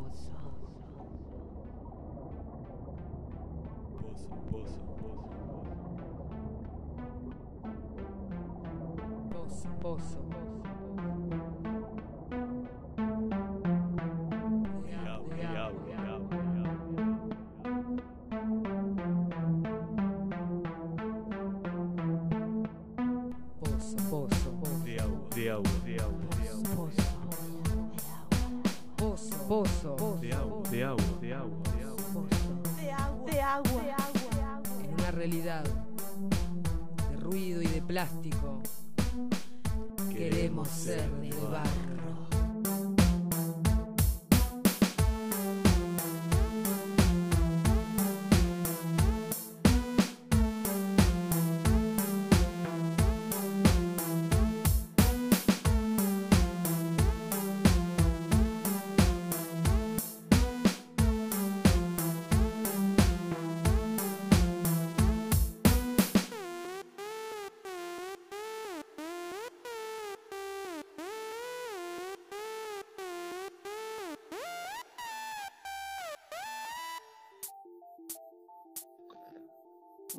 poço. Poço, poço, poço. Poço, poço. Real, real, real, poço, poço, poço. Real, real, real.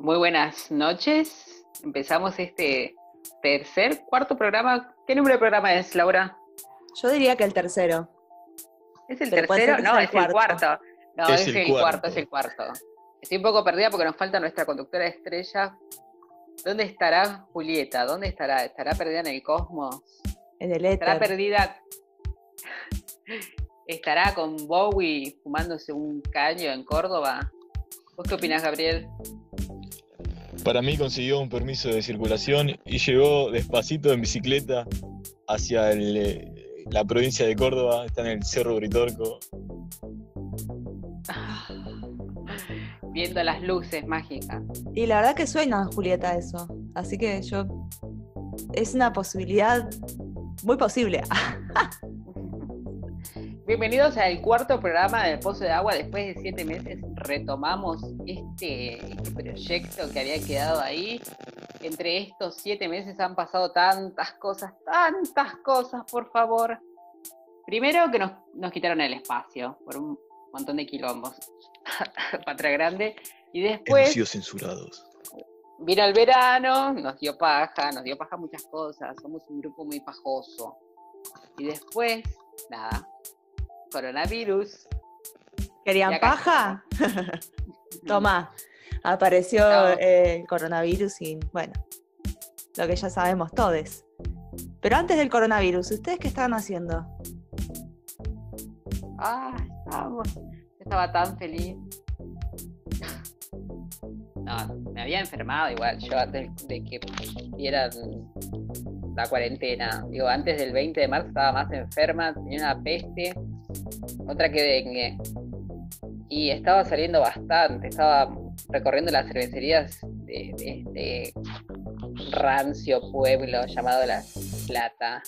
Muy buenas noches. Empezamos este tercer, cuarto programa. ¿Qué número de programa es, Laura? Yo diría que el tercero. ¿Es el Pero tercero? No, es el el cuarto. No, Es es, el el, cuarto. cuarto, es el cuarto. Estoy un poco perdida porque nos falta nuestra conductora estrella. ¿Dónde estará Julieta? ¿Dónde estará? ¿Estará perdida en el cosmos? En el ¿Estará éter. perdida? ¿Estará con Bowie fumándose un caño en Córdoba? ¿Vos qué opinás, Gabriel? Para mí consiguió un permiso de circulación y llegó despacito en bicicleta hacia el, eh, la provincia de Córdoba, está en el Cerro Britorco. Viendo las luces mágicas. Y la verdad que suena, Julieta, eso. Así que yo. Es una posibilidad muy posible. Bienvenidos al cuarto programa del Pozo de Agua. Después de siete meses retomamos este, este proyecto que había quedado ahí. Entre estos siete meses han pasado tantas cosas, tantas cosas, por favor. Primero que nos, nos quitaron el espacio por un montón de quilombos. Patra Grande. Y después Enuncios censurados. vino el verano, nos dio paja, nos dio paja muchas cosas. Somos un grupo muy pajoso. Y después, nada, coronavirus. ¿Querían paja? Toma. Apareció No. eh, el coronavirus y bueno, lo que ya sabemos todos. Pero antes del coronavirus, ¿ustedes qué estaban haciendo? Ah. Yo estaba tan feliz. No, me había enfermado igual yo antes de que dieran la cuarentena. Digo, antes del 20 de marzo estaba más enferma, tenía una peste, otra que dengue. Y estaba saliendo bastante, estaba recorriendo las cervecerías de, este rancio pueblo llamado La Plata.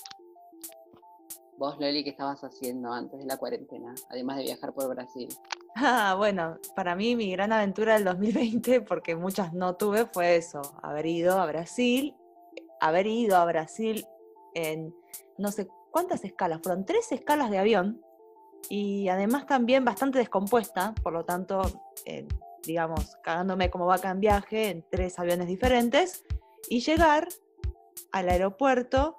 Vos, Loli, ¿qué estabas haciendo antes de la cuarentena? Además de viajar por Brasil. Ah, bueno, para mí mi gran aventura del 2020, porque muchas no tuve, fue eso, haber ido a Brasil, haber ido a Brasil en no sé cuántas escalas, fueron tres escalas de avión y además también bastante descompuesta, por lo tanto, eh, digamos, cagándome como vaca en viaje en tres aviones diferentes y llegar al aeropuerto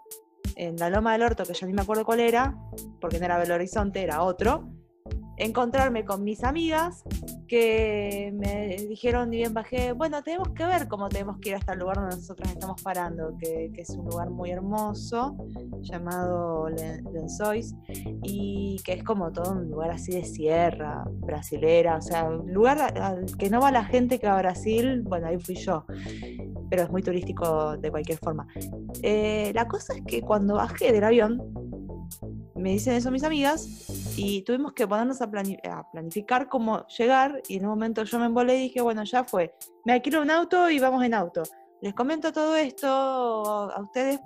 en la Loma del Orto, que yo ni me acuerdo cuál era, porque no era Belo Horizonte, era otro, encontrarme con mis amigas que me dijeron, ni bien bajé, bueno, tenemos que ver cómo tenemos que ir hasta el lugar donde nosotros estamos parando, que, que es un lugar muy hermoso, llamado Le- Lençóis, y que es como todo un lugar así de sierra, brasilera, o sea, un lugar al que no va la gente que va a Brasil, bueno, ahí fui yo, pero es muy turístico de cualquier forma. Eh, la cosa es que cuando bajé del avión, me dicen eso mis amigas, y tuvimos que ponernos a, plani- a planificar cómo llegar y en un momento yo me embolé y dije, bueno, ya fue, me alquilo un auto y vamos en auto. Les comento todo esto a ustedes,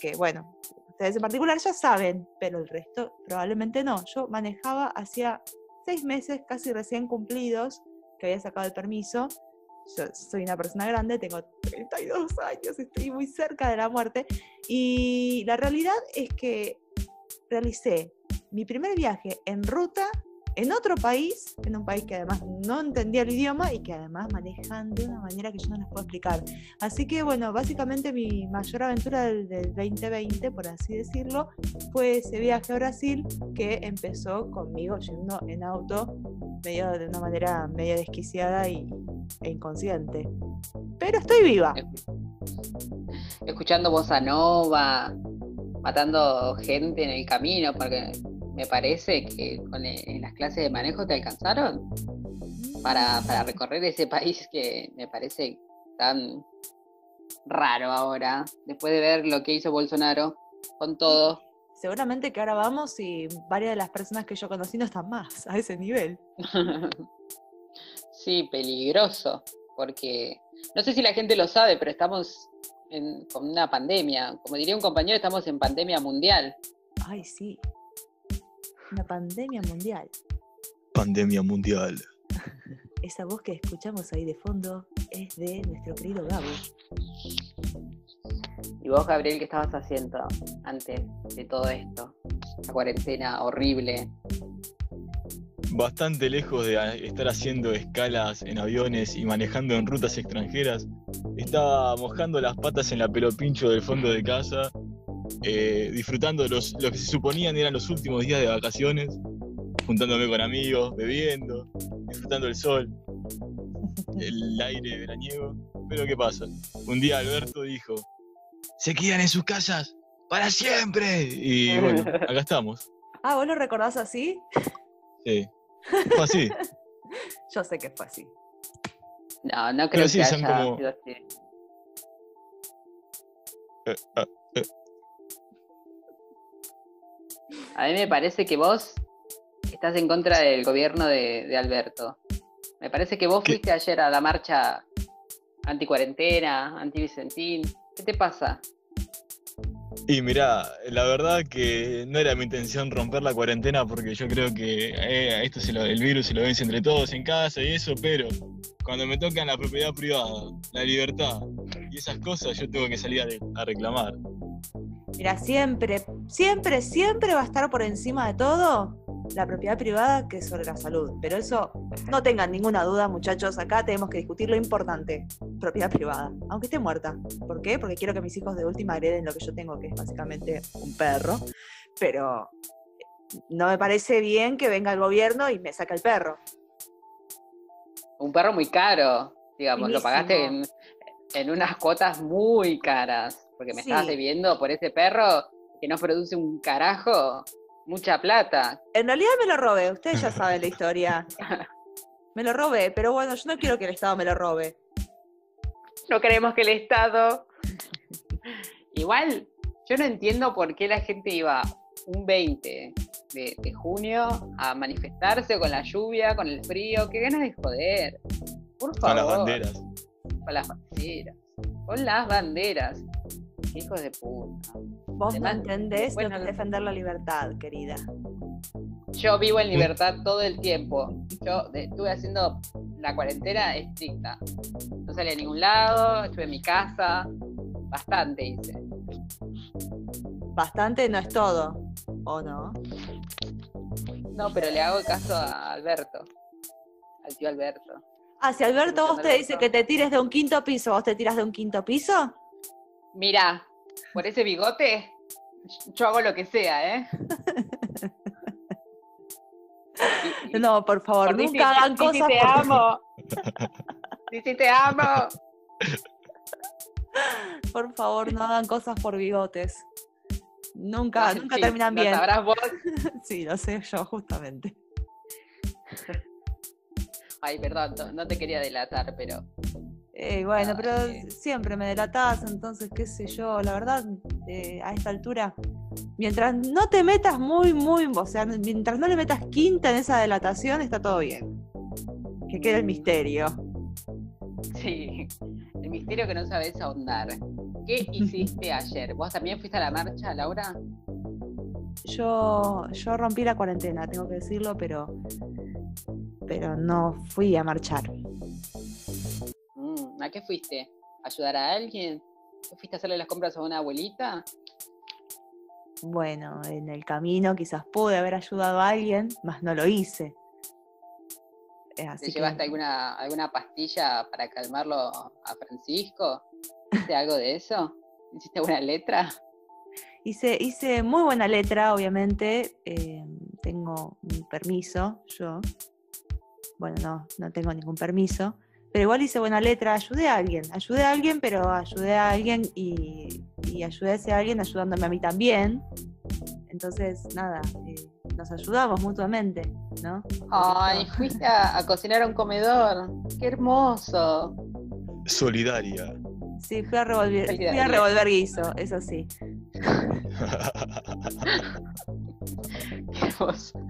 que bueno, ustedes en particular ya saben, pero el resto probablemente no. Yo manejaba hacía seis meses casi recién cumplidos que había sacado el permiso. Yo soy una persona grande, tengo 32 años, estoy muy cerca de la muerte. Y la realidad es que realicé mi primer viaje en ruta en otro país, en un país que además no entendía el idioma y que además manejan de una manera que yo no les puedo explicar. Así que bueno, básicamente mi mayor aventura del, del 2020, por así decirlo, fue ese viaje a Brasil que empezó conmigo yendo en auto medio de una manera medio desquiciada y, e inconsciente. Pero estoy viva. Escuchando bossa nova, matando gente en el camino, porque me parece que con e- en las clases de manejo te alcanzaron para, para recorrer ese país que me parece tan raro ahora, después de ver lo que hizo Bolsonaro con todo. Seguramente que ahora vamos y varias de las personas que yo conocí no están más a ese nivel. sí, peligroso, porque no sé si la gente lo sabe, pero estamos en, con una pandemia. Como diría un compañero, estamos en pandemia mundial. Ay, sí. Una pandemia mundial. Pandemia mundial. Esa voz que escuchamos ahí de fondo es de nuestro querido Gabo. ¿Y vos, Gabriel, qué estabas haciendo antes de todo esto? La cuarentena horrible. Bastante lejos de a- estar haciendo escalas en aviones y manejando en rutas extranjeras, estaba mojando las patas en la pelopincho del fondo de casa, eh, disfrutando los, lo que se suponían eran los últimos días de vacaciones, juntándome con amigos, bebiendo, disfrutando el sol, el aire veraniego. Pero ¿qué pasa? Un día Alberto dijo, se quedan en sus casas para siempre. Y bueno, acá estamos. Ah, ¿vos lo recordás así? Sí. Fue así. Yo sé que fue así. No, no creo Pero sí, que haya como- sido así. Eh, ah, eh, A mí me parece que vos estás en contra del gobierno de, de Alberto. Me parece que vos ¿Qué? fuiste ayer a la marcha anti-cuarentena, anti-Vicentín. ¿Qué te pasa? Y mirá, la verdad que no era mi intención romper la cuarentena porque yo creo que eh, esto se lo- el virus se lo vence entre todos en casa y eso, pero cuando me tocan la propiedad privada, la libertad y esas cosas, yo tengo que salir a reclamar. Mira, siempre, siempre, siempre va a estar por encima de todo la propiedad privada que sobre la salud. Pero eso, no tengan ninguna duda, muchachos, acá tenemos que discutir lo importante, propiedad privada, aunque esté muerta. ¿Por qué? Porque quiero que mis hijos de última hereden lo que yo tengo, que es básicamente un perro. Pero no me parece bien que venga el gobierno y me saque el perro. Un perro muy caro, digamos, lo pagaste en, en unas cuotas muy caras, porque me Sí. estabas debiendo por ese perro que no produce un carajo, mucha plata. En realidad me lo robé, ustedes ya saben la historia. Me lo robé, pero bueno, yo no quiero que el Estado me lo robe. No queremos que el Estado. Igual, yo no entiendo por qué la gente iba un 20 de, de junio a manifestarse con la lluvia, con el frío. Qué ganas de joder. Por Con favor. las banderas. Con las banderas. Con las banderas. Qué Hijos de puta. Vos no entendés bueno, lo que es defender la libertad, querida. Yo vivo en libertad todo el tiempo. Yo estuve haciendo la cuarentena estricta. No salí a ningún lado, estuve en mi casa. Bastante hice. Bastante no es todo, ¿o no? No, pero le hago caso a Alberto. Al tío Alberto. Ah, si Alberto vos te dice que te tires de un quinto piso, ¿vos te tiras de un quinto piso? Mira, por ese bigote, yo hago lo que sea, ¿eh? No, por favor, por nunca hagan Titi, cosas te por- amo. Titi, te amo. Por favor, no hagan cosas por bigotes. Nunca, nunca terminan lo bien. sabrás vos. Sí, lo sé yo, justamente. Ay, perdón, no, no te quería delatar, pero Eh, bueno, Ah, pero siempre me delatás, entonces, qué sé yo, la verdad, eh, a esta altura, mientras no te metas muy, muy, o sea, mientras no le metas quinta en esa delatación, está todo bien. Que quede el misterio. sí. El misterio que no sabes ahondar. ¿Qué hiciste ayer? ¿Vos también fuiste a la marcha, Laura? Yo, yo rompí la cuarentena, tengo que decirlo, pero, pero no fui a marchar. ¿A qué fuiste? ¿Ayudar a alguien? ¿Fuiste a hacerle las compras a una abuelita? Bueno, en el camino quizás pude haber ayudado a alguien, mas no lo hice. Eh, ¿Te que, llevaste alguna, alguna pastilla para calmarlo a Francisco? ¿Hiciste algo de eso? ¿Hiciste alguna letra? hice, hice muy buena letra, obviamente. eh, tengo un permiso, yo. Bueno, no, no tengo ningún permiso. Pero igual hice buena letra, ayudé a alguien. Ayudé a alguien, pero ayudé a alguien y, y ayudé a ese alguien ayudándome a mí también. Entonces, nada, eh, nos ayudamos mutuamente, ¿no? Ay, fuiste a, a cocinar a un comedor. ¡Qué hermoso! Solidaria. Sí, fui a revolver, fui a revolver guiso, eso sí. Qué hermoso.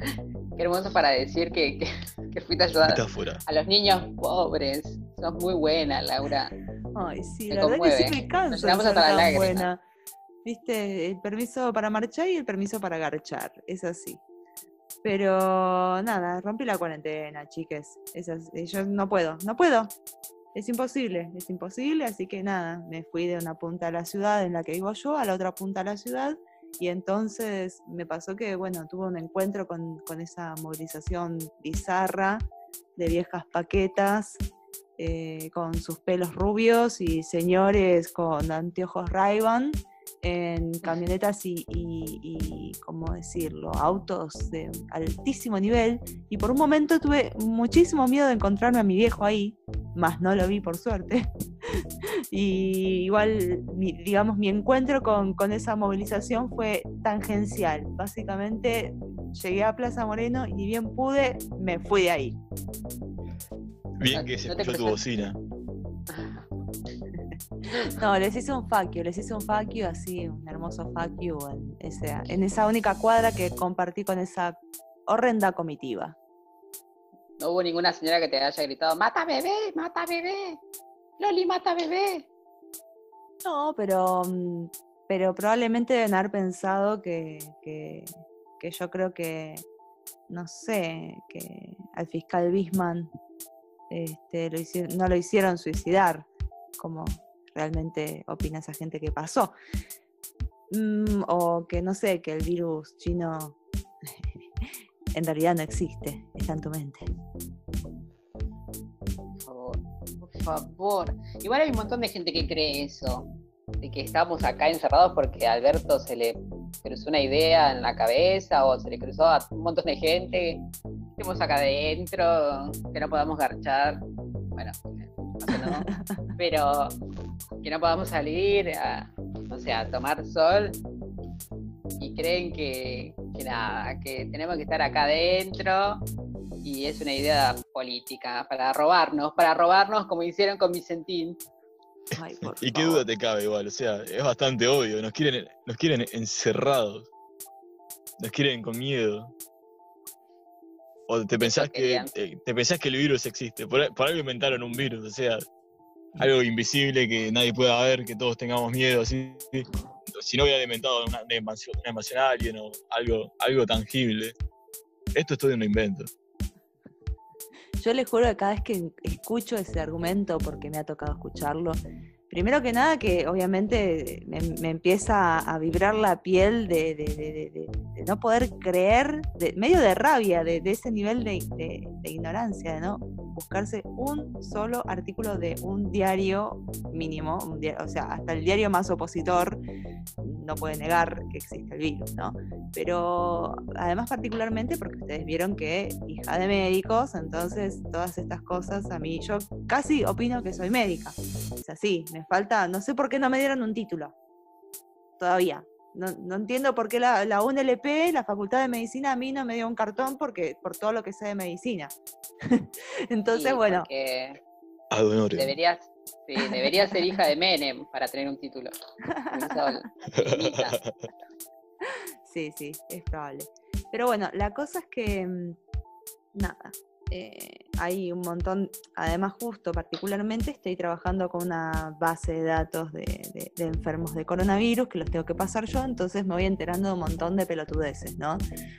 Qué hermoso para decir que, que, que fuiste a ayudar Metáfora. a los niños pobres. Sos muy buena, Laura. Ay, sí, Me la verdad que sí conmueve. me cansa Nos hasta la lágrima. buena. Viste, el permiso para marchar y el permiso para garchar, es así. Pero nada, rompí la cuarentena, chiques. Es así, Yo no puedo, no puedo. Es imposible, es imposible, así que nada, me fui de una punta de la ciudad en la que vivo yo a la otra punta de la ciudad y entonces me pasó que, bueno, tuve un encuentro con, con esa movilización bizarra de viejas paquetas eh, con sus pelos rubios y señores con anteojos ray en camionetas y, y, y, ¿cómo decirlo?, autos de altísimo nivel. Y por un momento tuve muchísimo miedo de encontrarme a mi viejo ahí, más no lo vi por suerte. y igual, mi- digamos, mi encuentro con, con esa movilización fue tangencial. Básicamente llegué a Plaza Moreno y ni bien pude, me fui de ahí. Bien que se escuchó tu bocina. No, les hice un you, les hice un you así, un hermoso you en, ese- en esa única cuadra que compartí con esa horrenda comitiva. No hubo ninguna señora que te haya gritado, mata bebé, mata bebé. Loli, mata bebé. No, pero, mm, pero probablemente deben haber pensado que, que, que yo creo que, no sé, que al fiscal Bisman este, no lo hicieron suicidar, como realmente opina esa gente que pasó. Mm, o que no sé, que el virus chino en realidad no existe, está en tu mente. Por favor. Igual hay un montón de gente que cree eso. De que estamos acá encerrados porque a Alberto se le cruzó una idea en la cabeza o se le cruzó a un montón de gente. Estemos acá adentro, que no podamos garchar. Bueno, no. Pero que no podamos salir a, o sea, a tomar sol. Y creen que, que nada, que tenemos que estar acá adentro y es una idea política para robarnos, para robarnos como hicieron con Vicentín. Ay, por ¿Y qué favor. duda te cabe igual? O sea, es bastante obvio. Nos quieren, nos quieren encerrados. Nos quieren con miedo. O te pensás que eh, te pensás que el virus existe. Por, por algo inventaron un virus, o sea, algo invisible que nadie pueda ver, que todos tengamos miedo, así. Si no hubiera inventado una, una una invasión a alguien o algo, algo tangible. Esto es todo un invento. Yo les juro que cada vez que escucho ese argumento, porque me ha tocado escucharlo, primero que nada que obviamente me, empieza a vibrar la piel de, no poder creer, medio de rabia, de, ese nivel de, ignorancia, de no buscarse un solo artículo de un diario mínimo, un dia- o sea, hasta el diario más opositor no puede negar que existe el virus, ¿no? Pero además particularmente porque ustedes vieron que hija de médicos, entonces todas estas cosas a mí, yo casi opino que soy médica. Es así, me falta, no sé por qué no me dieron un título. Todavía. No, no entiendo por qué la, la UNLP, la Facultad de Medicina, a mí no me dio un cartón porque, por todo lo que sé de medicina. entonces, Sí, bueno, honorem. deberías, sí, deberías ser hija de Menem para tener un título. Sí, sí, es probable. Pero bueno, la cosa es que, mm, nada, eh, hay un montón, además justo particularmente estoy trabajando con una base de datos de, de- de enfermos de coronavirus que los tengo que pasar yo, entonces me voy enterando de un montón de pelotudeces, ¿no?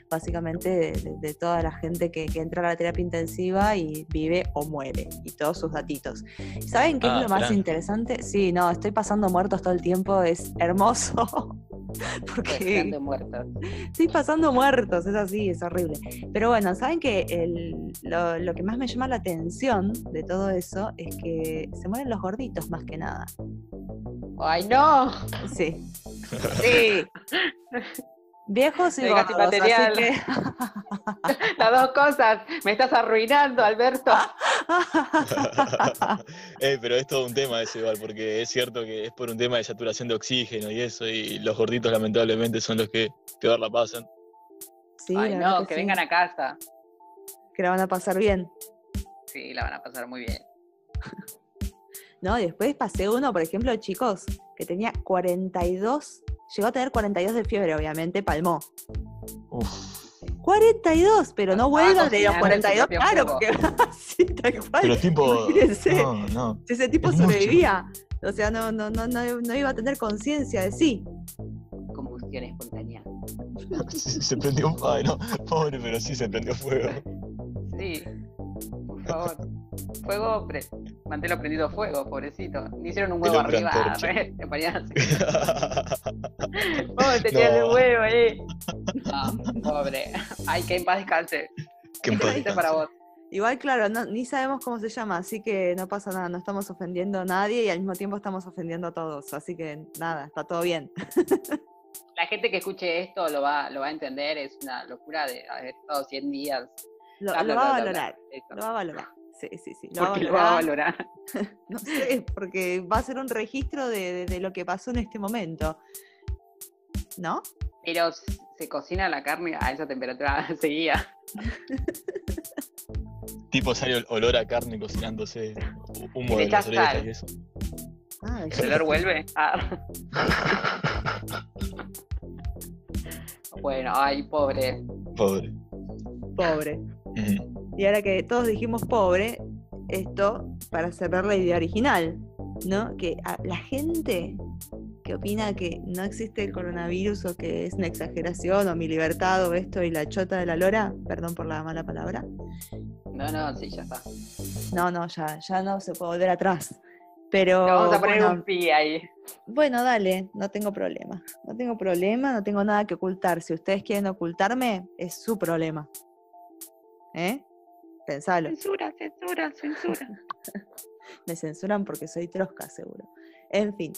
Básicamente de, toda la gente que, que entra a la terapia intensiva y vive o muere, y todos sus datitos. ¿Saben qué Ah, es lo más interesante? Sí, no, estoy pasando muertos todo el tiempo, es hermoso. Porque Están muertos. estoy pasando muertos, es así, es horrible. Pero bueno, saben que el- lo, lo que más me llama la atención de todo eso es que se mueren los gorditos más que nada. ¡Ay, no! Sí. Sí. Viejos y así que... Las dos cosas. Me estás arruinando, Alberto. Eh, pero es todo un tema eso igual, porque es cierto que es por un tema de saturación de oxígeno y eso, y los gorditos lamentablemente son los que peor la pasan. Sí, Ay, la verdad no, que sí, vengan a casa. que la van a pasar bien. Sí, la van a pasar muy bien. No, después pasé uno, por ejemplo, chicos, que tenía 42, llegó a tener 42 de fiebre, obviamente, palmó. Uf. 42, pero no Estaba vuelvan de los cocinando en su 42, propio claro, fuego. porque sí, tal cual. Pero tipo. Imagínense. No, no. Si ese tipo es mucho. sobrevivía, o sea, no, no, no, no, no iba a tener conciencia de sí. Combustión espontánea. Se, se prendió un no, pobre, pero sí se prendió fuego. Sí. Por favor. Fuego, pre- manténlo prendido fuego, pobrecito. Le hicieron un huevo arriba. re- te ponían así. Oh, tenías el No. huevo ahí. No, pobre. Ay, que en paz descanse. que en paz para vos. Igual, claro, no- ni sabemos cómo se llama, así que no pasa nada, no estamos ofendiendo a nadie y al mismo tiempo estamos ofendiendo a todos, así que nada, está todo bien. La gente que escuche esto lo va, lo va a entender. Es una locura de haber estado 100 días. Lo, Bla, lo bla, va a valorar, lo va a valorar. Sí, sí, sí. Lo va a Porque lo va a valorar. No sé, porque va a ser un registro de, de- de lo que pasó en este momento. ¿No? Pero se cocina la carne a esa temperatura seguida. Tipo sale ol- olor a carne cocinándose, humo de las orejas y eso. Ah, ¿El olor vuelve? Ah. Bueno, ay, pobre. Pobre. pobre. Y ahora que todos dijimos pobre, esto para cerrar la idea original, ¿no? Que a la gente que opina que no existe el coronavirus o que es una exageración o mi libertad o esto y la chota de la lora, perdón por la mala palabra, No, no, sí, ya está. no, no, ya, ya no se puede volver atrás. Pero Le vamos a poner bueno, un pi ahí. bueno, dale, no tengo problema. No tengo problema, no tengo nada que ocultar. Si ustedes quieren ocultarme, es su problema. ¿Eh? Pensalo. Censura, censura, censura. Me censuran porque soy trosca, seguro. En fin.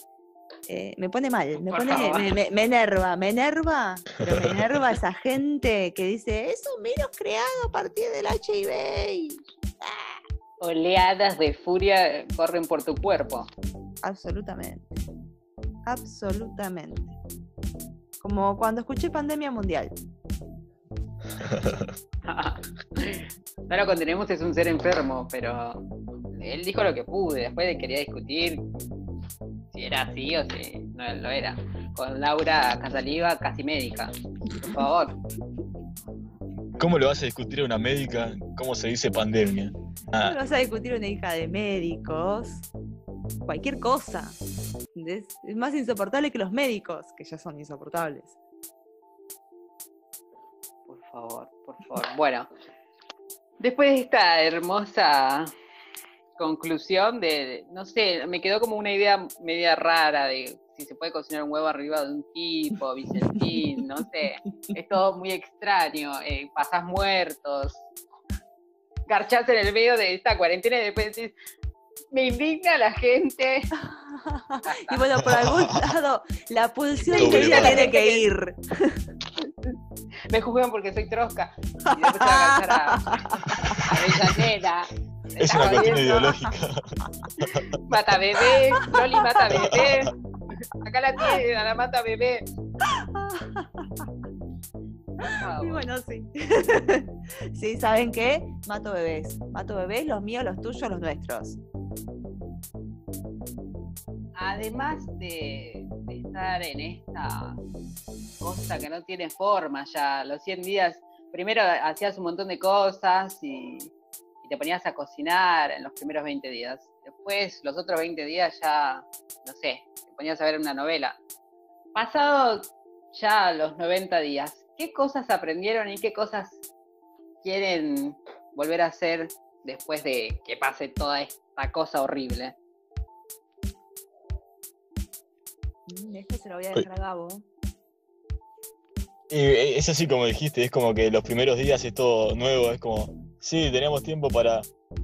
eh, me pone mal, me pone, me, me- me enerva, me enerva, pero me enerva esa gente que dice, es un virus creado a partir del HIV. y-". Oleadas de furia corren por tu cuerpo. Absolutamente. Absolutamente. Como cuando escuché pandemia mundial. No lo contenemos, es un ser enfermo, pero él dijo lo que pude. Después de quería discutir si era así o si no lo era. Con Laura Casaliva, casi médica. Por favor. ¿Cómo le vas a discutir a una médica cómo se dice pandemia? ¿Cómo Ah, vas a discutir una hija de médicos? Cualquier cosa. Es, es más insoportable que los médicos, que ya son insoportables. Por favor, por favor. Bueno, después de esta hermosa conclusión de, no sé, me quedó como una idea media rara de si se puede cocinar un huevo arriba de un tipo, Vicentín, no sé. Es todo muy extraño. Eh, pasás muertos. Garchás en el medio de esta cuarentena y después decís, me indigna la gente. y bueno, por algún lado, la pulsión tiene que ir. Me juzgan porque soy trosca. Y después se va a Avellaneda. Es una cuestión ideológica. Mata bebé, Loli mata bebé. Acá la tiene, la mata bebé. Por Y bueno, sí. sí, ¿saben qué? Mato bebés. Mato bebés, los míos, los tuyos, los nuestros. Además de, de estar en esta cosa que no tiene forma ya, los 100 días, primero hacías un montón de cosas y, te ponías a cocinar en los primeros 20 días. Después, los otros 20 días ya, no sé, te ponías a ver una novela. Pasado ya los 90 días, ¿qué cosas aprendieron y qué cosas quieren volver a hacer después de que pase toda esta cosa horrible? Esto se lo voy a dejar a Gabo. Y eh, es así como dijiste, es como que los primeros días es todo nuevo, es como, sí, tenemos tiempo para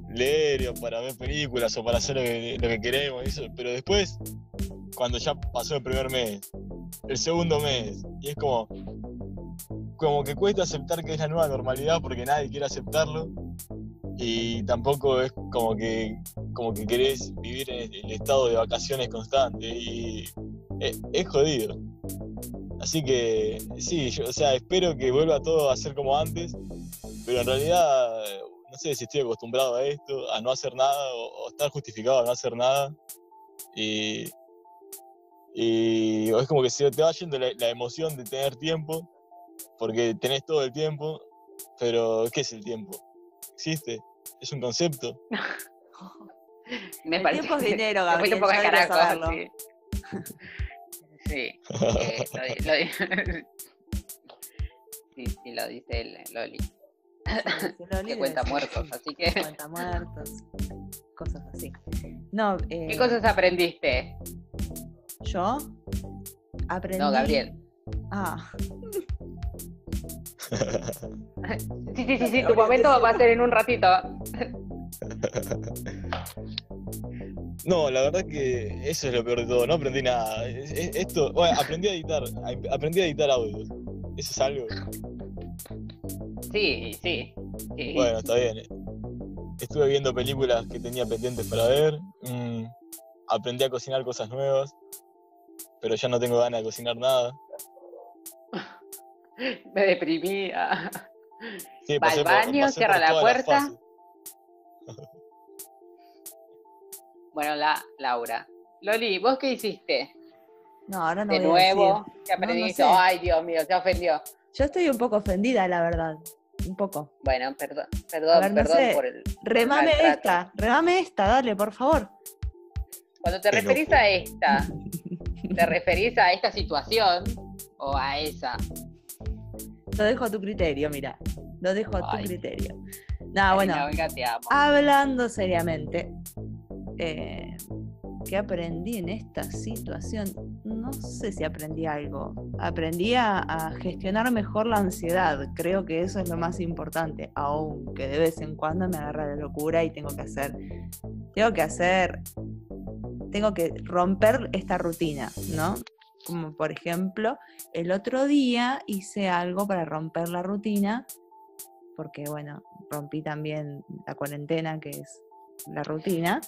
leer o para ver películas o para hacer lo que, lo que queremos, eso, pero después, cuando ya pasó el primer mes, el segundo mes, y es como, como que cuesta aceptar que es la nueva normalidad porque nadie quiere aceptarlo, y tampoco es como que, como que querés vivir en el estado de vacaciones constante, y es, es jodido. Así que sí, yo, o sea, espero que vuelva todo a ser como antes, pero en realidad no sé si estoy acostumbrado a esto, a no hacer nada o, o estar justificado a no hacer nada. Y, y es como que se te va yendo la, la emoción de tener tiempo, porque tenés todo el tiempo, pero ¿qué es el tiempo? ¿Existe? ¿Es un concepto? Me El parece tiempo es dinero, me fui Gabriel, un poco ya sí. Sí, eh, lo, lo sí, sí, lo dice el Loli. Que cuenta muertos, así que. Cuenta muertos, cosas así. No, eh, ¿Qué cosas aprendiste? yo aprendí. No, Gabriel. Ah, Sí, sí, sí, sí, tu momento va a ser en un ratito. No, la verdad que eso es lo peor de todo, no aprendí nada. Es- es- Esto, bueno, aprendí a editar, aprendí a editar audios. Eso es algo. Sí, sí. sí. Bueno, está bien. Estuve viendo películas que tenía pendientes para ver. mm, aprendí a cocinar cosas nuevas. Pero ya no tengo ganas de cocinar nada. Me deprimí. Sí, Va al por- baño, cierra la puerta. Bueno, la Laura. Loli, ¿vos qué hiciste? no, ahora no de voy a nuevo, decir. ¿qué No, no aprendiste? sé. Ay, Dios mío, se ofendió. Yo estoy un poco ofendida, la verdad. Un poco. Bueno, perdón, perdón, ver, no perdón sé. por el. Remame maltrato. esta, remame esta, dale, por favor. Cuando te referís a esta, ¿te referís a esta situación o a esa? Lo dejo a tu criterio, mira. Lo dejo a tu Ay. criterio. No, bueno, Karina, venga, te amo. hablando seriamente, eh, ¿qué aprendí en esta situación? No sé si aprendí algo. Aprendí a, a gestionar mejor la ansiedad. Creo que eso es lo más importante, aunque de vez en cuando me agarra la locura y tengo que hacer, tengo que hacer, tengo que romper esta rutina, ¿no? Como por ejemplo, el otro día hice algo para romper la rutina, porque bueno, rompí también la cuarentena, que es la rutina.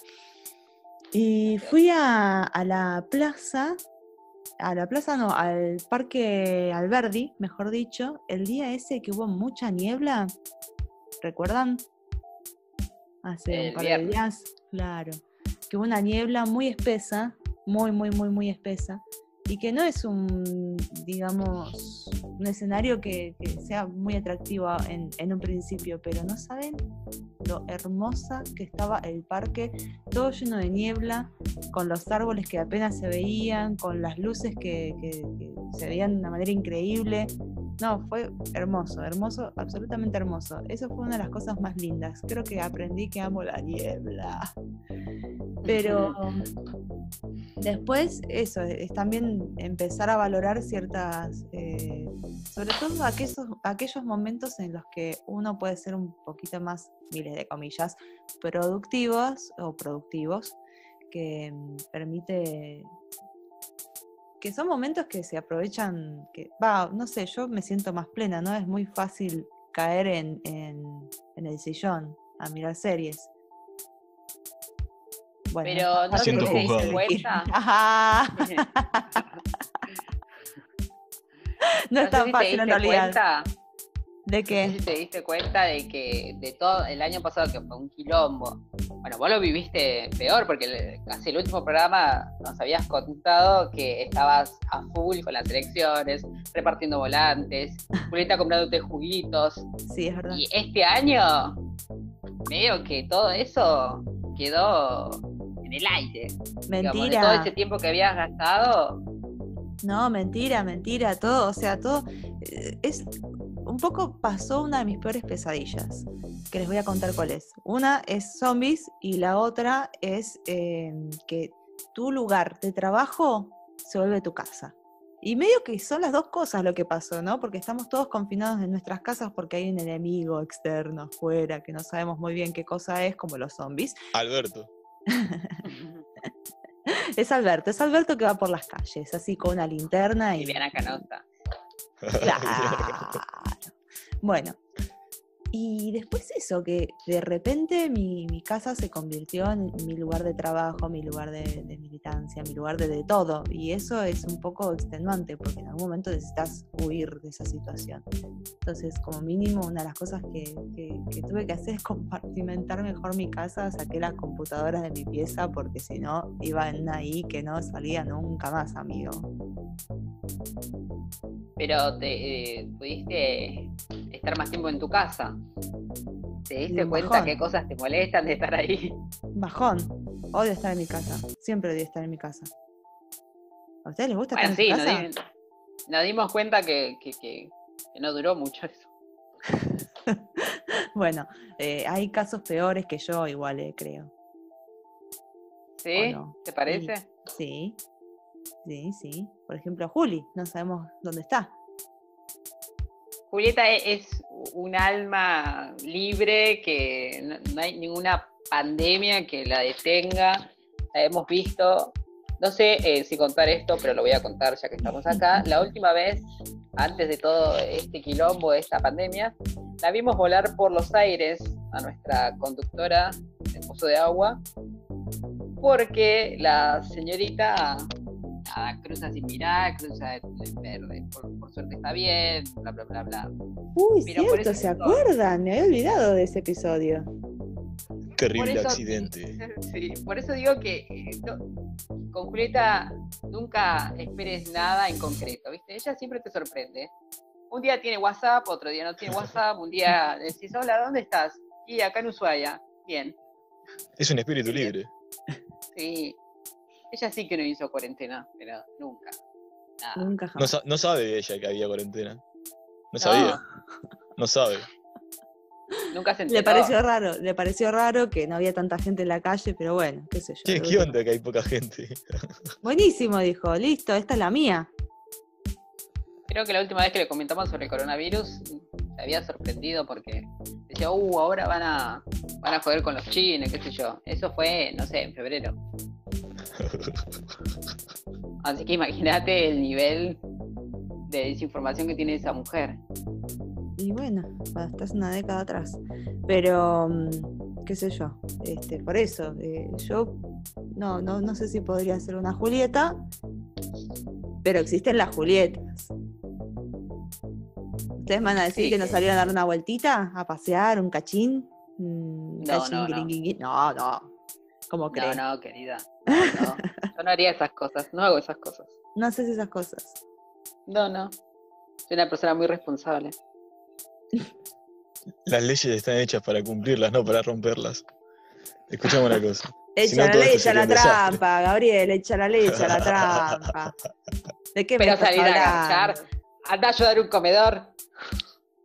Y fui a, a la plaza, a la plaza no, al parque Alberdi, mejor dicho, el día ese que hubo mucha niebla, ¿recuerdan? Hace El un par viernes. de días, claro, que hubo una niebla muy espesa, muy, muy, muy, muy espesa, y que no es un, digamos, un escenario que, sea muy atractivo en, en un principio, pero no saben lo hermosa que estaba el parque, todo lleno de niebla, con los árboles que apenas se veían, con las luces que- que se veían de una manera increíble. No, fue hermoso, hermoso, absolutamente hermoso. Eso fue una de las cosas más lindas. Creo que aprendí que amo la niebla. Pero después, eso, es también empezar a valorar ciertas, eh, sobre todo aquellos, aquellos momentos en los que uno puede ser un poquito más, miles de comillas, productivos o productivos, que mm, permite que son momentos que se aprovechan, que va, no sé, yo me siento más plena, ¿no? Es muy fácil caer en, en- en el sillón a mirar series. Bueno, Pero no sé si cuenta. Ajá, no es tan fácil en diste realidad. cuenta, ¿De no sé qué? si te diste cuenta de que de todo el año pasado que fue un quilombo. Bueno, vos lo viviste peor porque casi el último programa nos habías contado que estabas a full con las elecciones, repartiendo volantes, Julieta comprándote juguitos. Sí, es verdad. Y este año, medio que todo eso quedó en el aire. Digamos, de todo Mentira. ese tiempo que habías gastado, No, mentira, mentira, todo, o sea, todo eh, es un poco pasó una de mis peores pesadillas, que les voy a contar cuál es. Una es zombies y la otra es eh, que tu lugar de trabajo se vuelve tu casa. Y medio que son las dos cosas lo que pasó, ¿no? Porque estamos todos confinados en nuestras casas porque hay un enemigo externo afuera que no sabemos muy bien qué cosa es, como los zombies. Alberto. Es Alberto, es Alberto que va por las calles, así con una linterna y. Viviana Canosa. Claro. Bueno, y después eso, que de repente mi, mi casa se convirtió en mi lugar de trabajo, mi lugar de, militancia, mi lugar de, todo. Y eso es un poco extenuante, porque en algún momento necesitas huir de esa situación. Entonces, como mínimo, una de las cosas que, que- que tuve que hacer es compartimentar mejor mi casa. Saqué las computadoras de mi pieza, porque si no, iban ahí que no salía nunca más, amigo. Pero te eh, pudiste estar más tiempo en tu casa. ¿Te diste cuenta bajón. qué cosas te molestan de estar ahí? Bajón. Odio estar en mi casa. Siempre odio estar en mi casa. ¿A ustedes les gusta Bueno, estar sí, en nos, su casa? nos dimos cuenta que, que- que- que no duró mucho eso. Bueno, eh, hay casos peores que yo, igual, eh, creo. ¿Sí? no? ¿Te parece? Sí, sí, sí. Por ejemplo, Juli, no sabemos dónde está. Julieta e- es un alma libre que no, hay ninguna pandemia que la detenga. La hemos visto. No sé eh, si contar esto, pero lo voy a contar ya que estamos acá. La última vez, antes de todo este quilombo, de esta pandemia, la vimos volar por los aires a nuestra conductora de Pozo de Agua, porque la señorita nada, cruza sin mirar, cruza en verde. Por, por suerte está bien, bla, bla, bla, bla. Uy, por cierto, ¿se acuerdan? Me había olvidado de ese episodio. Terrible Por eso- accidente. Sí, por eso digo que eh, no- con Julieta nunca esperes nada en concreto, ¿viste? Ella siempre te sorprende. Un día tiene WhatsApp, otro día no tiene WhatsApp, un día decís, hola, ¿dónde estás? Y acá en Ushuaia. Bien, Es un espíritu libre. sí. Ella sí que no hizo cuarentena, pero nunca. Nada. Nunca No, jamás. sa- no sabe ella que había cuarentena. No sabía. No sabe. Nunca se enteró. Le pareció raro, le pareció raro que no había tanta gente en la calle, pero bueno, qué sé yo. ¿Qué, qué onda que hay poca gente? Buenísimo, dijo, listo, esta es la mía. Creo que la última vez que le comentamos sobre el coronavirus se había sorprendido porque decía, uh, ahora van a, van a joder con los chinos, qué sé yo. Eso fue, no sé, en febrero. Así que imagínate el nivel de desinformación que tiene esa mujer. Y bueno, estás una década atrás. Pero, mm, qué sé yo, este, por eso, eh, yo no, no, no sé si podría ser una Julieta, pero existen las Julietas. ¿Ustedes van a decir Sí, que nos salieron a dar una vueltita, a pasear, un cachín? Un No, cachín, no, no. no, no. ¿Cómo No, querida. No, no. Yo no haría esas cosas, no hago esas cosas. No haces esas cosas. No, no. Soy una persona muy responsable. Las leyes están hechas para cumplirlas, no para romperlas. Escuchame una cosa. Si Echa no, la ley, echa la desastre. trampa, Gabriel, echa la ley, echa la trampa. ¿De qué me Pero estás salir a hablando? agachar, anda a ayudar a un comedor.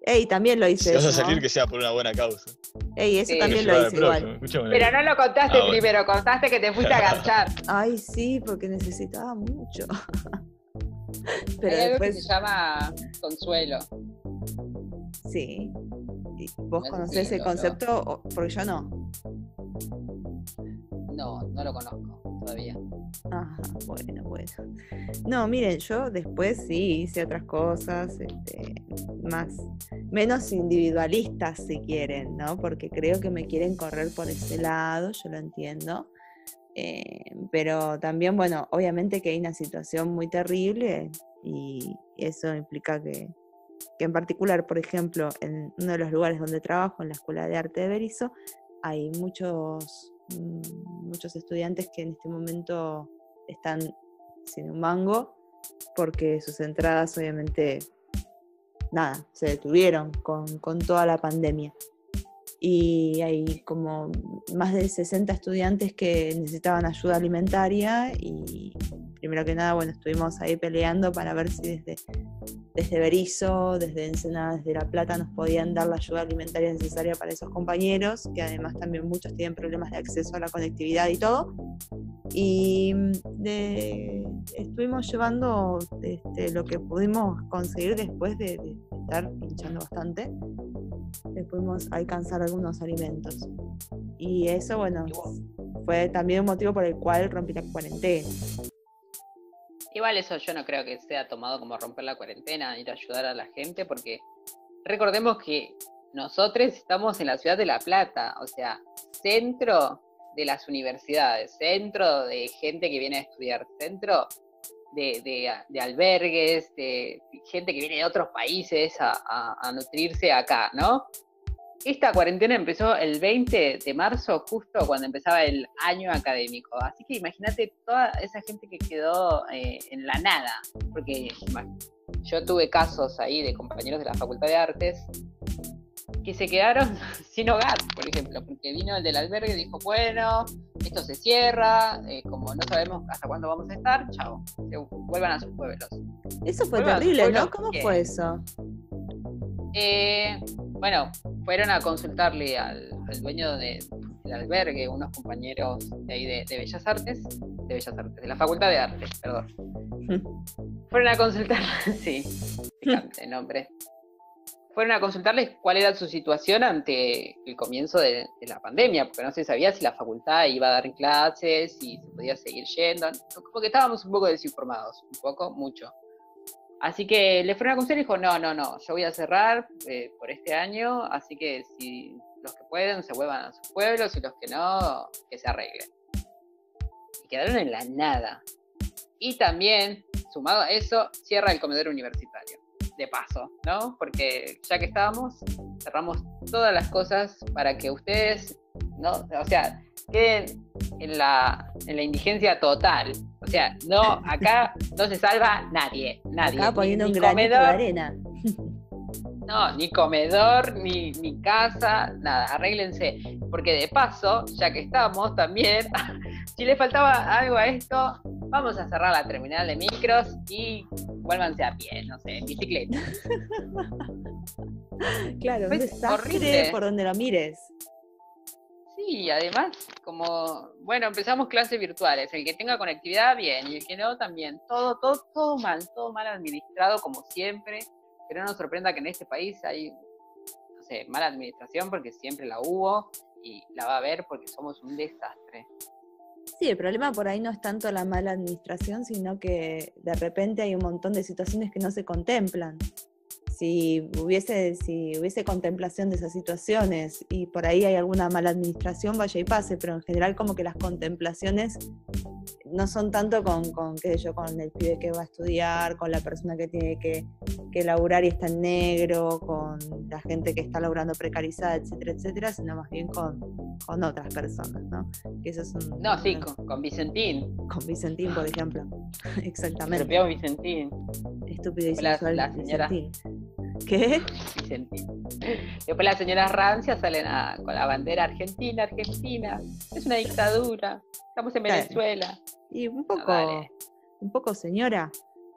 Ey, también lo Si hice. vas a salir, ¿no? que sea por una buena causa. Ey, eso Sí. también lo hice igual. Pero no lo contaste Ah, bueno. primero, contaste que te fuiste a agachar. Ay, sí, porque necesitaba mucho. Pero Hay algo que se después, llama consuelo. sí. ¿Y ¿Vos hace conocés ¿no? concepto? O- Porque yo no. No, no lo conozco todavía. Ajá, bueno, bueno. No, miren, yo después sí hice otras cosas, este, más, menos individualistas si quieren, ¿no? Porque creo que me quieren correr por ese lado, yo lo entiendo. Eh, pero también, bueno, obviamente que hay una situación muy terrible y eso implica que, que en particular, por ejemplo, en uno de los lugares donde trabajo, en la Escuela de Arte de Berizo, hay muchos, muchos estudiantes que en este momento están sin un mango porque sus entradas obviamente, nada, se detuvieron con, con toda la pandemia. Y hay como más de 60 estudiantes que necesitaban ayuda alimentaria y primero que nada, bueno, estuvimos ahí peleando para ver si desde, desde Berizo, desde Ensenada, desde La Plata nos podían dar la ayuda alimentaria necesaria para esos compañeros, que además también muchos tienen problemas de acceso a la conectividad y todo. Y mm, de- estuvimos llevando este, lo que pudimos conseguir después de, de estar pinchando bastante. Le pudimos alcanzar algunos alimentos. Y eso, bueno, fue también un motivo por el cual rompí la cuarentena. Igual eso yo no creo que sea tomado como romper la cuarentena, ir a ayudar a la gente, porque recordemos que nosotros estamos en la ciudad de La Plata, o sea, centro de las universidades, centro de gente que viene a estudiar, centro de, de- albergues, de gente que viene de otros países a- a nutrirse acá, ¿no? Esta cuarentena empezó el 20 de marzo, justo cuando empezaba el año académico. Así que imagínate toda esa gente que quedó eh, en la nada. Porque ima- yo tuve casos ahí de compañeros de la Facultad de Artes que se quedaron sin hogar, por ejemplo, porque vino el del albergue y dijo, bueno, esto se cierra, eh, como no sabemos hasta cuándo vamos a estar, chao, se vuelvan a sus pueblos. Eso fue Bueno, terrible, bueno, ¿no? ¿Cómo fue eso? Eh, bueno, fueron a consultarle al, al dueño de- del albergue, unos compañeros de ahí de, de Bellas Artes, de Bellas Artes, de la Facultad de Artes, perdón. Fueron a consultar, sí, picante nombre. Fueron a consultarles cuál era su situación ante el comienzo de, de la pandemia, porque no se sabía si la facultad iba a dar clases, si se podía seguir yendo, como que estábamos un poco desinformados, un poco, mucho. Así que le fueron a consultar y dijo, no, no, no, yo voy a cerrar eh, por este año, así que si los que pueden se vuelvan a sus pueblos y los que no, que se arreglen. Y quedaron en la nada. Y también, sumado a eso, cierra el comedor universitario, de paso, ¿no? Porque ya que estábamos, cerramos todas las cosas para que ustedes, no, o sea, queden en la, en la indigencia total. O sea, no, acá no se salva nadie, nadie. Acá Ni- poniendo ni un granito de arena. no, ni comedor, ni, ni casa, nada, arréglense. Porque de paso, ya que estamos también, si le faltaba algo a esto, vamos a cerrar la terminal de micros y vuélvanse a pie, no sé, en bicicleta. Claro, un Fue desastre horrible. por donde lo mires. Sí, además, como, bueno, empezamos clases virtuales, el que tenga conectividad, bien, y el que no, también. Todo, todo, todo mal, todo mal administrado, como siempre. Que no nos sorprenda que en este país hay, no sé, mala administración, porque siempre la hubo y la va a haber porque somos un desastre. Sí, el problema por ahí no es tanto la mala administración, sino que de repente hay un montón de situaciones que no se contemplan. Si hubiese, si hubiese contemplación de esas situaciones y por ahí hay alguna mala administración, vaya y pase, pero en general como que las contemplaciones no son tanto con, con, qué sé yo, con el pibe que va a estudiar, con la persona que tiene que, que laburar y está en negro, con la gente que está laburando precarizada, etcétera, etcétera, sino más bien con, con otras personas, ¿no? Que eso es un, No, sí, con, con Vicentín, con Vicentín, por ejemplo. Exactamente. propio Vicentín, Estúpido y la- sensual la señora- Vicentín. ¿Qué? Después las señoras rancias salen a- con la bandera argentina, Argentina. Es una dictadura. Estamos en Claro. Venezuela. Y un poco, vale. un poco señora,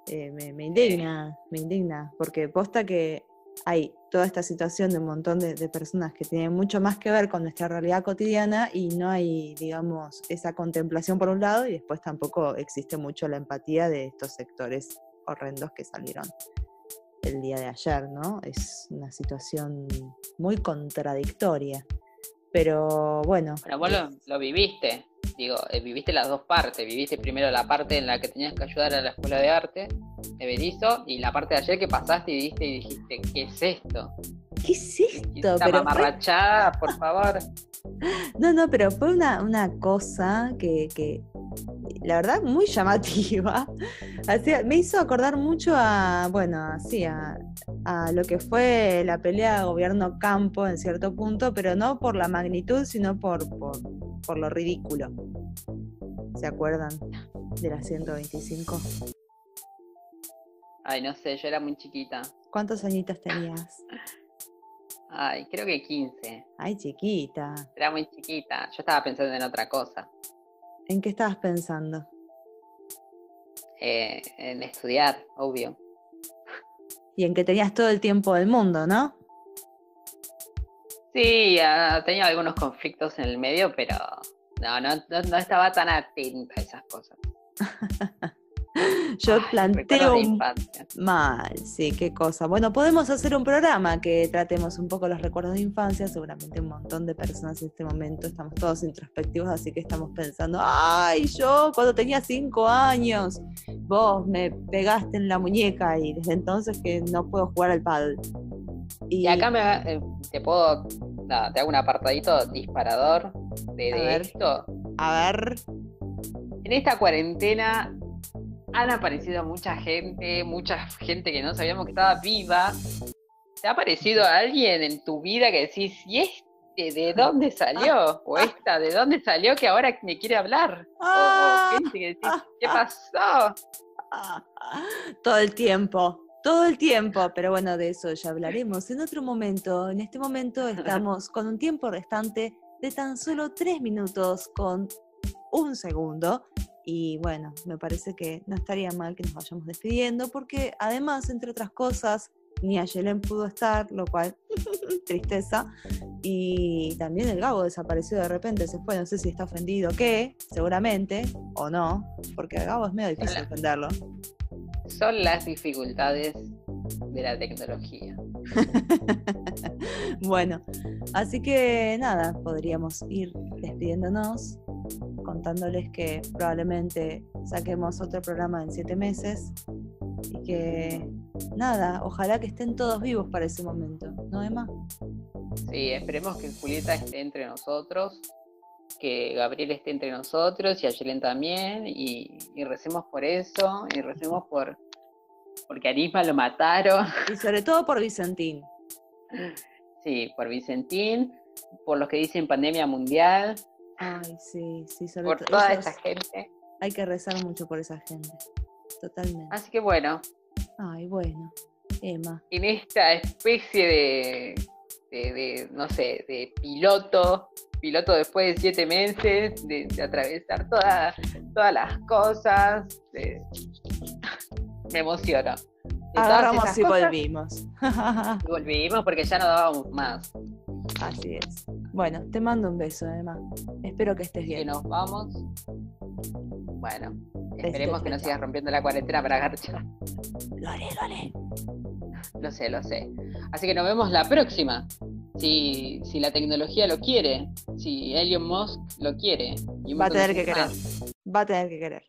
eh, me, me indigna, me indigna, porque posta que hay toda esta situación de un montón de, de personas que tienen mucho más que ver con nuestra realidad cotidiana y no hay, digamos, esa contemplación por un lado y después tampoco existe mucho la empatía de estos sectores horrendos que salieron el día de ayer, ¿no? Es una situación muy contradictoria. Pero bueno. Bueno, vos lo, lo viviste. Digo, eh, viviste las dos partes. Viviste primero la parte en la que tenías que ayudar a la escuela de arte de Berizo y la parte de ayer que pasaste y viste y dijiste, ¿qué es esto? ¿Qué es esto? Esta Pero fue- mamarrachada, por favor. No, no, pero fue una, una cosa que, que, la verdad, muy llamativa. Hacía- me hizo acordar mucho a, bueno, así, a, a lo que fue la pelea gobierno-campo en cierto punto, pero no por la magnitud, sino por, por, por lo ridículo. ¿Se acuerdan de la 125? Ay, no sé, yo era muy chiquita. ¿Cuántos añitos tenías? Ay, creo que 15. Ay, chiquita. Era muy chiquita. Yo estaba pensando en otra cosa. ¿En qué estabas pensando? Eh, en estudiar, obvio. Y en que tenías todo el tiempo del mundo, ¿no? Sí, ah, tenía algunos conflictos en el medio, pero No, no, no, no estaba tan atenta a esas cosas. Yo Ay, planteo un infancia. Mal, sí, qué cosa. Bueno, podemos hacer un programa que tratemos un poco los recuerdos de infancia. Seguramente un montón de personas en este momento estamos todos introspectivos, así que estamos pensando, ay, yo cuando tenía cinco años, vos me pegaste en la muñeca y desde entonces que no puedo jugar al paddle. Y acá me, eh, te puedo, te hago un apartadito disparador de, A de ver. esto. A ver, En esta cuarentena han aparecido mucha gente, mucha gente que no sabíamos que estaba viva. ¿Te ha aparecido alguien en tu vida que decís, ¿y este de dónde salió? ¿O esta de dónde salió que ahora me quiere hablar? O, Ah. o gente que decís, ¿qué pasó? todo el tiempo. Todo el tiempo, pero bueno, de eso ya hablaremos en otro momento. En este momento estamos con un tiempo restante de tan solo tres minutos con un segundo. Y bueno, me parece que no estaría mal que nos vayamos despidiendo, porque además, entre otras cosas, ni Ayelen pudo estar, lo cual, tristeza. Y también el Gabo desapareció de repente, se fue, no sé si está ofendido o qué, seguramente, o no, porque el Gabo es medio difícil Hola. ofenderlo. Son las dificultades de la tecnología. bueno, así que nada, podríamos ir despidiéndonos, contándoles que probablemente saquemos otro programa en siete meses y que nada, ojalá que estén todos vivos para ese momento, ¿no, Emma? Sí, esperemos que Julieta esté entre nosotros, que Gabriel esté entre nosotros y Ayelen también, y, y recemos por eso, y recemos por porque Arisma lo mataron, Y sobre todo por Vicentín. sí, por Vicentín, por los que dicen pandemia mundial, Ay, sí, sí, sobre por todo. toda esa gente. Hay que rezar mucho por esa gente. Totalmente. Así que bueno, Ay, bueno. Emma. en esta especie de, de, de, no sé, de piloto, piloto después de siete meses, de, de atravesar toda- todas las cosas, de- me emociono. Agarramos y cosas, volvimos. y volvimos porque ya no dábamos más. Así es. Bueno, te mando un beso, Emma. Espero que estés Así que bien. nos vamos. Bueno, esperemos que no sigas rompiendo la cuarentena para Garcha. Lo haré, lo haré. Lo sé, lo sé. Así que nos vemos la próxima. Si, si la tecnología lo quiere, si Elon Musk lo quiere. y Va a tener que querer. Va a tener que querer.